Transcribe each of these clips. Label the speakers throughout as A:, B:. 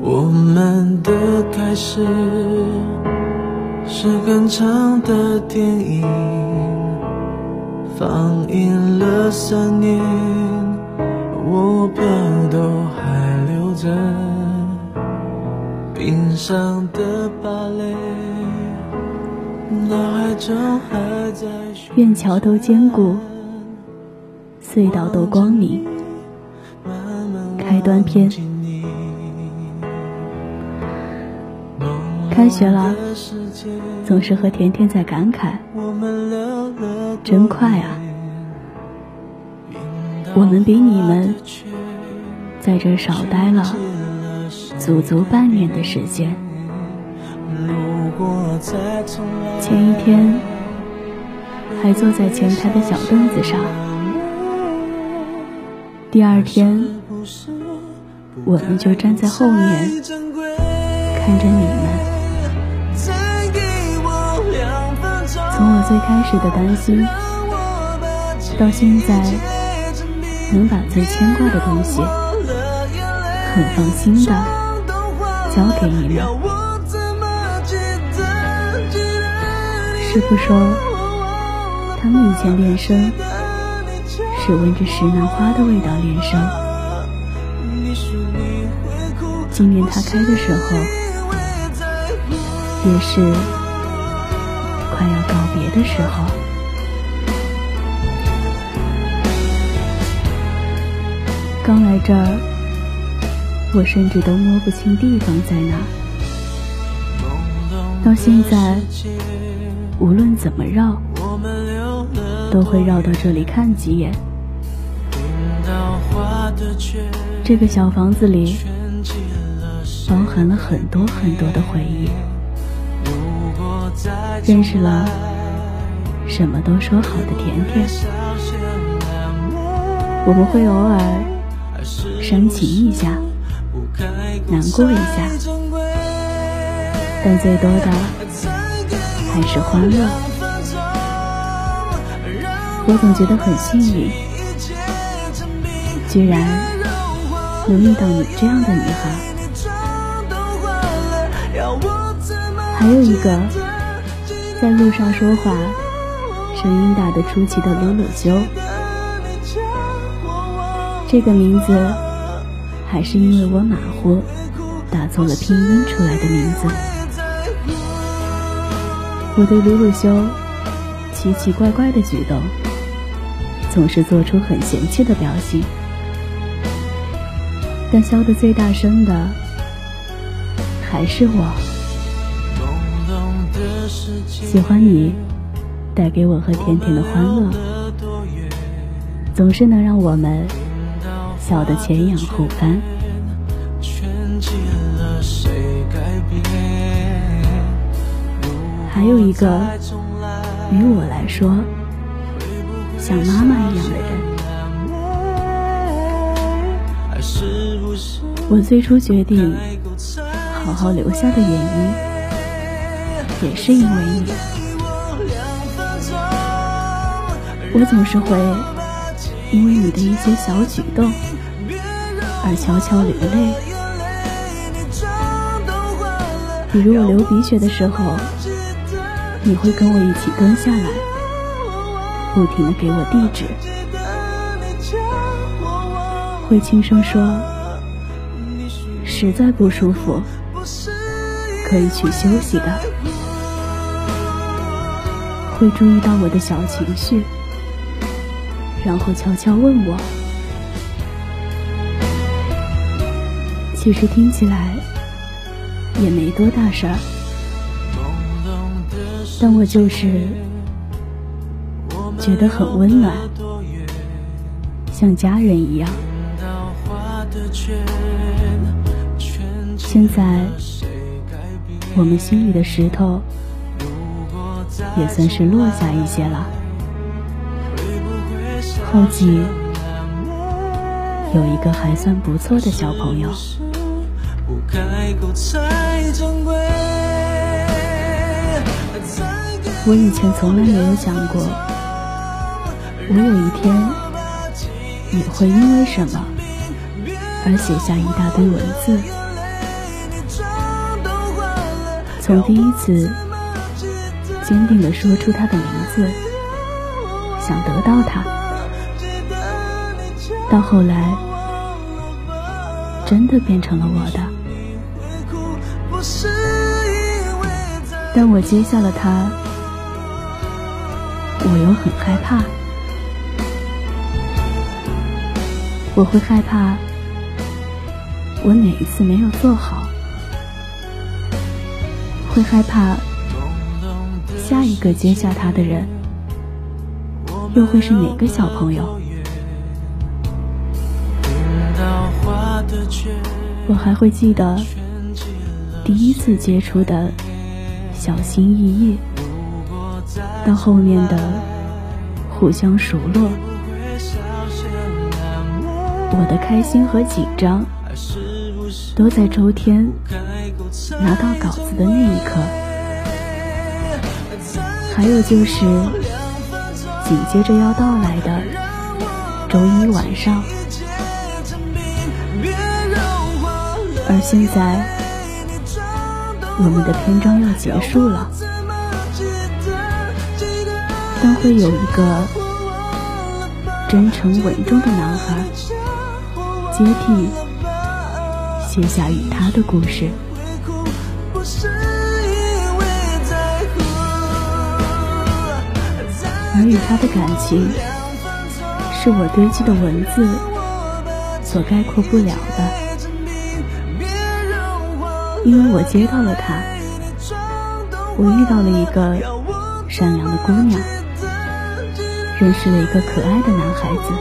A: 我们的开始是很长的电影，放映了三年，我票都还留着，冰上的芭蕾，脑海中还在旋
B: 愿桥都坚固，隧道都光明。开端篇开学了，总是和甜甜在感慨，真快啊！我们比你们在这少待了足足半年的时间。前一天还坐在前台的小凳子上，第二天我们就站在后面看着你们。从我最开始的担心，到现在能把最牵挂的东西很放心的交给你们。师傅说，他们以前练声是闻着石楠花的味道练声。今年他开的时候，也是快要告别的时候。刚来这儿，我甚至都摸不清地方在哪。到现在，无论怎么绕，都会绕到这里看几眼。这个小房子里包含了很多很多的回忆，认识了什么都说好的甜甜，我们会偶尔煽情一下，难过一下，但最多的还是欢乐。我总觉得很幸运，居然能遇到你这样的女孩。还有一个在路上说话，声音大得出奇的鲁鲁修，这个名字还是因为我马虎打错了拼音出来的名字。我对鲁鲁修奇奇怪怪的举动，总是做出很嫌弃的表情，但笑得最大声的还是我。喜欢你带给我和甜甜的欢乐，总是能让我们笑得前仰后翻。还有一个于我来说像妈妈一样的人。我最初决定好好留下的原因，也是因为你。我总是会因为你的一些小举动而悄悄流泪，比如我流鼻血的时候，你会跟我一起蹲下来，不停的给我递纸，会轻声说。实在不舒服，可以去休息的。会注意到我的小情绪，然后悄悄问我。其实听起来也没多大事儿，但我就是觉得很温暖，像家人一样。现在，我们心里的石头也算是落下一些了。后记有一个还算不错的小朋友。
A: 不开口才珍贵
B: 我以前从来没有想过，我有一天也会因为什么而写下一大堆文字。从第一次坚定地说出他的名字，想得到他，到后来真的变成了我的，但我接下了他。我又很害怕，我会害怕，我哪一次没有做好，会害怕下一个接下他的人又会是哪个小朋友？我还会记得第一次接触的小心翼翼。到后面的互相熟络，我的开心和紧张，都在周天拿到稿子的那一刻。还有就是紧接着要到来的周一晚上，而现在我们的篇章要结束了。但会有一个真诚稳重的男孩接替写下与他的故事，而与他的感情是我堆积的文字所概括不了的，因为我接到了他，我遇到了一个善良的姑娘。认识了一个可爱的男孩子，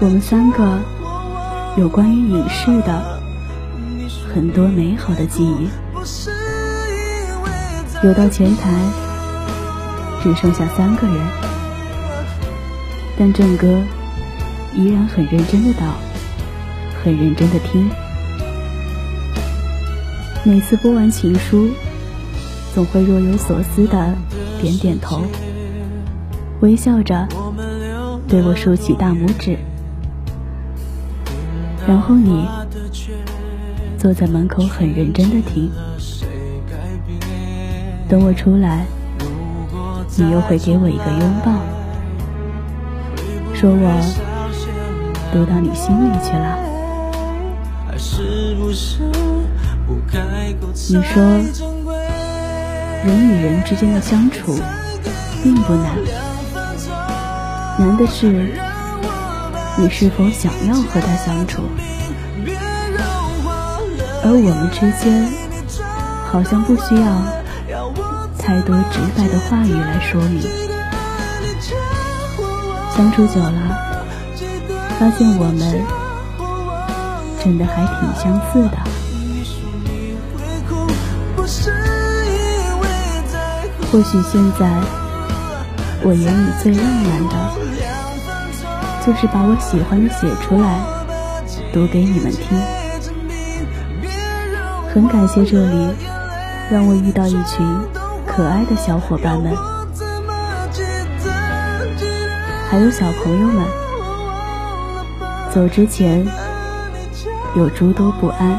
B: 我们三个有关于影视的很多美好的记忆。游到前台，只剩下三个人，但郑哥依然很认真的道，很认真的听。每次播完情书，总会若有所思的。点点头，微笑着对我竖起大拇指，然后你坐在门口很认真的听。等我出来，你又会给我一个拥抱，说我读到你心里去了。是不是你说。人与人之间的相处并不难，难的是你是否想要和他相处。而我们之间好像不需要太多直白的话语来说明。相处久了，发现我们真的还挺相似的。或许现在我眼里最浪漫的，就是把我喜欢的写出来，读给你们听。很感谢这里让我遇到一群可爱的小伙伴们，还有小朋友们。走之前有诸多不安，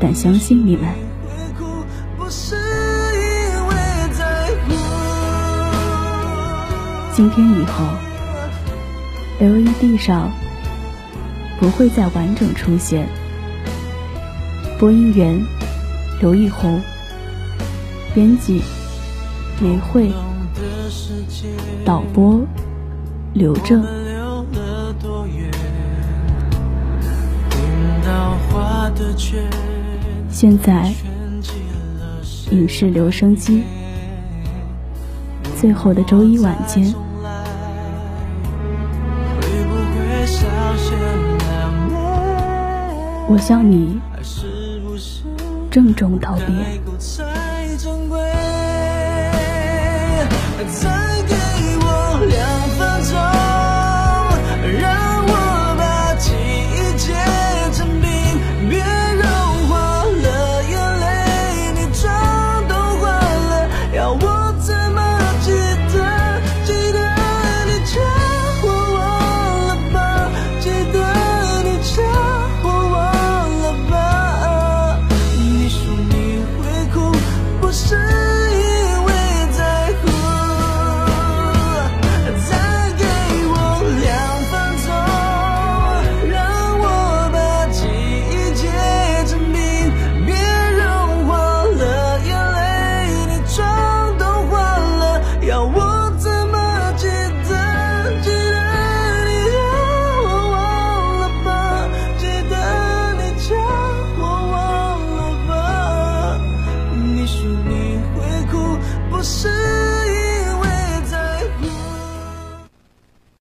B: 但相信你们。今天以后，LED 上不会再完整出现。播音员刘奕宏，编辑梅慧，导播刘正。现在，影视留声机，最后的周一晚间。我向你郑重道别。